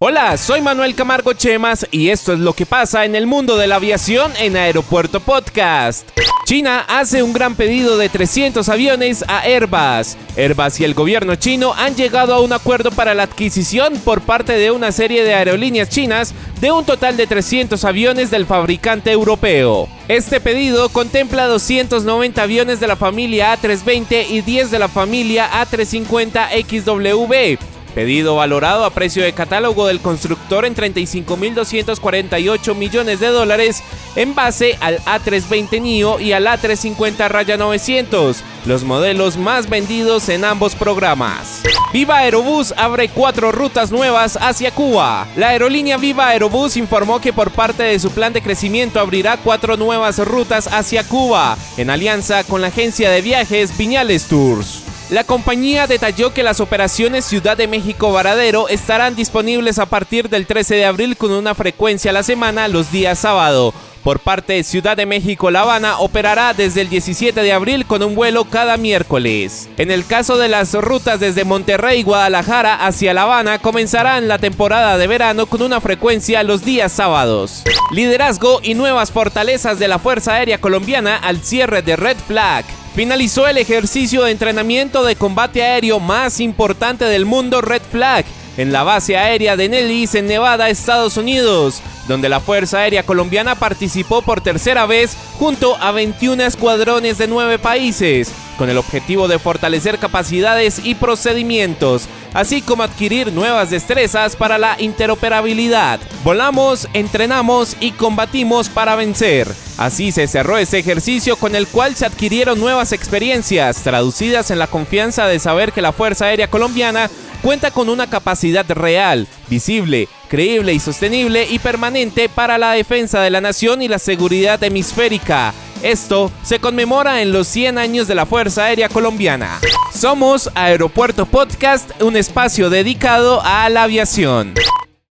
Hola, soy Manuel Camargo Chemas y esto es lo que pasa en el mundo de la aviación en Aeropuerto Podcast. China hace un gran pedido de 300 aviones a Airbus. Airbus y el gobierno chino han llegado a un acuerdo para la adquisición por parte de una serie de aerolíneas chinas de un total de 300 aviones del fabricante europeo. Este pedido contempla 290 aviones de la familia A320 y 10 de la familia A350XW Pedido valorado a precio de catálogo del constructor en 35.248 millones de dólares en base al A320 NIO y al A350 Raya 900, los modelos más vendidos en ambos programas. Viva Aerobús abre cuatro rutas nuevas hacia Cuba. La aerolínea Viva Aerobús informó que por parte de su plan de crecimiento abrirá cuatro nuevas rutas hacia Cuba, en alianza con la agencia de viajes Viñales Tours. La compañía detalló que las operaciones Ciudad de México-Varadero estarán disponibles a partir del 13 de abril con una frecuencia a la semana los días sábado. Por parte de Ciudad de México, La Habana operará desde el 17 de abril con un vuelo cada miércoles. En el caso de las rutas desde Monterrey Guadalajara hacia La Habana, comenzarán la temporada de verano con una frecuencia los días sábados. Liderazgo y nuevas fortalezas de la Fuerza Aérea Colombiana al cierre de Red Flag finalizó el ejercicio de entrenamiento de combate aéreo más importante del mundo Red Flag en la base aérea de Nellis en Nevada, Estados Unidos, donde la Fuerza Aérea Colombiana participó por tercera vez junto a 21 escuadrones de nueve países, con el objetivo de fortalecer capacidades y procedimientos, así como adquirir nuevas destrezas para la interoperabilidad. Volamos, entrenamos y combatimos para vencer. Así se cerró ese ejercicio con el cual se adquirieron nuevas experiencias, traducidas en la confianza de saber que la Fuerza Aérea Colombiana cuenta con una capacidad real, visible, creíble y sostenible y permanente para la defensa de la nación y la seguridad hemisférica. Esto se conmemora en los 100 años de la Fuerza Aérea Colombiana. Somos Aeropuerto Podcast, un espacio dedicado a la aviación.